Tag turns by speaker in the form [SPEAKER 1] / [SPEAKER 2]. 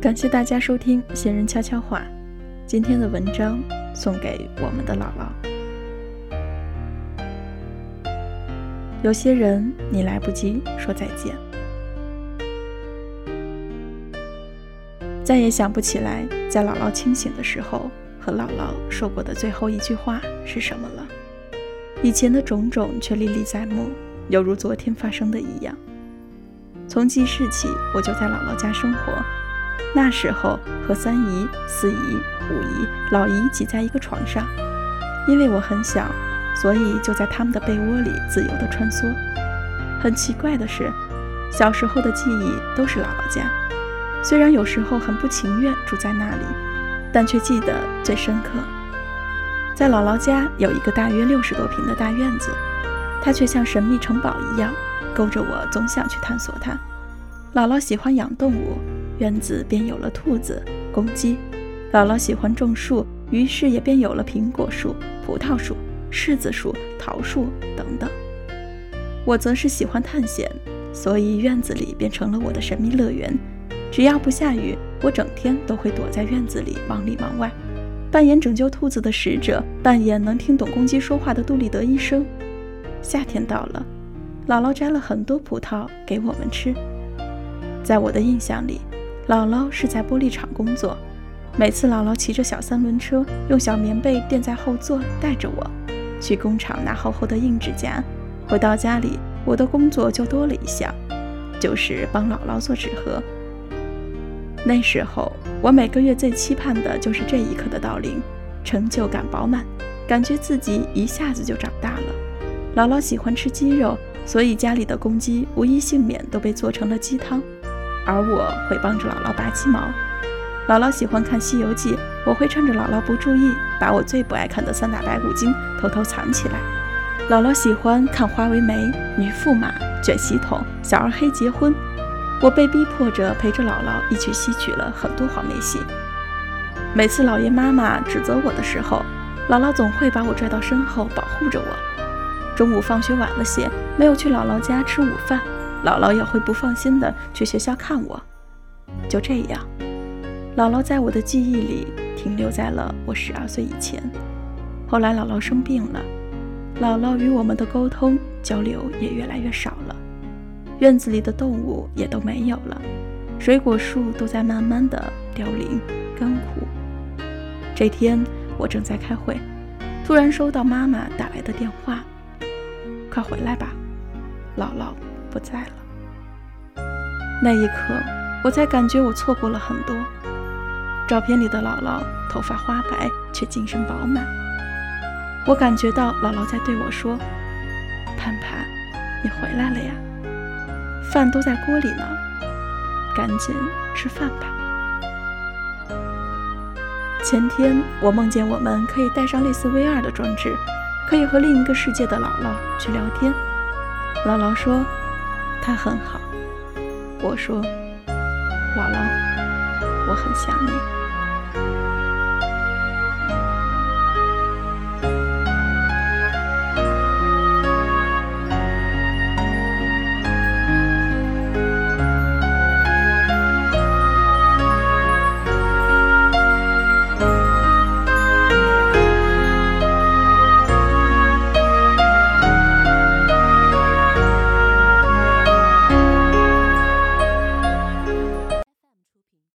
[SPEAKER 1] 感谢大家收听《闲人悄悄话》，今天的文章送给我们的姥姥。有些人你来不及说再见，再也想不起来在姥姥清醒的时候和姥姥说过的最后一句话是什么了。以前的种种却历历在目，犹如昨天发生的一样。从记事起，我就在姥姥家生活。那时候和三姨、四姨、五姨、老姨挤在一个床上，因为我很小，所以就在他们的被窝里自由地穿梭。很奇怪的是，小时候的记忆都是姥姥家，虽然有时候很不情愿住在那里，但却记得最深刻。在姥姥家有一个大约六十多平的大院子，它却像神秘城堡一样，勾着我总想去探索它。姥姥喜欢养动物。院子便有了兔子、公鸡。姥姥喜欢种树，于是也便有了苹果树、葡萄树、柿子树、桃树等等。我则是喜欢探险，所以院子里变成了我的神秘乐园。只要不下雨，我整天都会躲在院子里忙里忙外，扮演拯救兔子的使者，扮演能听懂公鸡说话的杜立德医生。夏天到了，姥姥摘了很多葡萄给我们吃。在我的印象里。姥姥是在玻璃厂工作，每次姥姥骑着小三轮车，用小棉被垫在后座，带着我去工厂拿厚厚的硬纸夹。回到家里，我的工作就多了一项，就是帮姥姥做纸盒。那时候，我每个月最期盼的就是这一刻的到临，成就感饱满，感觉自己一下子就长大了。姥姥喜欢吃鸡肉，所以家里的公鸡无一幸免都被做成了鸡汤。而我会帮着姥姥拔鸡毛。姥姥喜欢看《西游记》，我会趁着姥姥不注意，把我最不爱看的三打白骨精偷偷藏起来。姥姥喜欢看《花为媒》《女驸马》《卷席筒》《小二黑结婚》，我被逼迫着陪着姥姥一起吸取了很多黄梅戏。每次姥爷妈妈指责我的时候，姥姥总会把我拽到身后保护着我。中午放学晚了些，没有去姥姥家吃午饭。姥姥也会不放心的去学校看我，就这样，姥姥在我的记忆里停留在了我十二岁以前。后来姥姥生病了，姥姥与我们的沟通交流也越来越少了，院子里的动物也都没有了，水果树都在慢慢的凋零干枯。这天我正在开会，突然收到妈妈打来的电话：“快回来吧，姥姥。”不在了。那一刻，我才感觉我错过了很多。照片里的姥姥头发花白，却精神饱满。我感觉到姥姥在对我说：“盼盼，你回来了呀，饭都在锅里呢，赶紧吃饭吧。”前天我梦见我们可以带上类似 VR 的装置，可以和另一个世界的姥姥去聊天。姥姥说。他很好，我说，姥姥，我很想你。